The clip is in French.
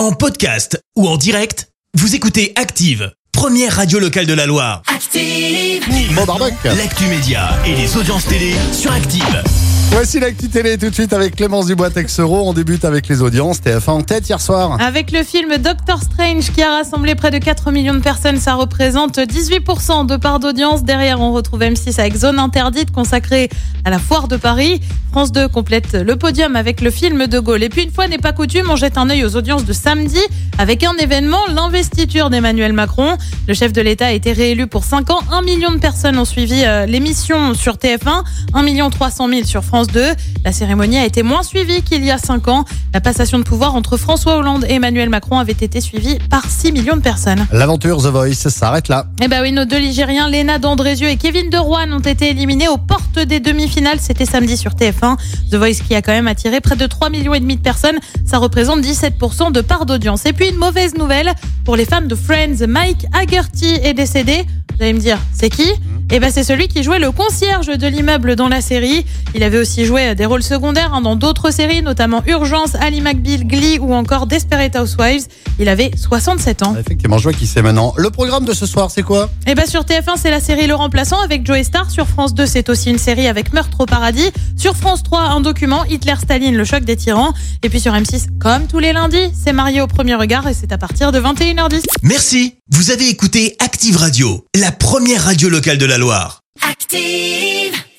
En podcast ou en direct, vous écoutez Active, première radio locale de la Loire. Active. Barbec. L'actu média et les audiences télé sur Active. Voici l'actu télé tout de suite avec Clémence Dubois Texero. On débute avec les audiences. TF1 en tête hier soir. Avec le film Doctor Strange qui a rassemblé près de 4 millions de personnes, ça représente 18% de part d'audience. Derrière, on retrouve M6 avec Zone Interdite consacrée à la foire de Paris. France 2 complète le podium avec le film de Gaulle. Et puis une fois n'est pas coutume, on jette un œil aux audiences de samedi avec un événement, l'investiture d'Emmanuel Macron. Le chef de l'État a été réélu pour 5 ans. 1 million de personnes ont suivi euh, l'émission sur TF1, 1 million 300 000 sur France 2. La cérémonie a été moins suivie qu'il y a 5 ans. La passation de pouvoir entre François Hollande et Emmanuel Macron avait été suivie par 6 millions de personnes. L'aventure The Voice s'arrête là. Eh ben oui, nos deux Ligériens, Léna Dandrézieux et Kevin De Rouen, ont été éliminés aux portes des demi-finales. C'était samedi sur TF1. The Voice qui a quand même attiré près de 3 millions et demi de personnes. Ça représente 17% de part d'audience. Et puis une mauvaise nouvelle pour les fans de Friends. Mike Haggerty est décédé. Vous allez me dire, c'est qui? Eh ben, c'est celui qui jouait le concierge de l'immeuble dans la série. Il avait aussi joué des rôles secondaires hein, dans d'autres séries, notamment Urgence, Ali McBeal, Glee ou encore Desperate Housewives. Il avait 67 ans. Effectivement, je vois qui c'est maintenant. Le programme de ce soir, c'est quoi? Eh ben, sur TF1, c'est la série Le Remplaçant avec Joey Star. Sur France 2, c'est aussi une série avec Meurtre au paradis. Sur France 3, un document Hitler-Staline, le choc des tyrans. Et puis sur M6, comme tous les lundis, c'est marié au premier regard et c'est à partir de 21h10. Merci, vous avez écouté Active Radio, la première radio locale de la Active.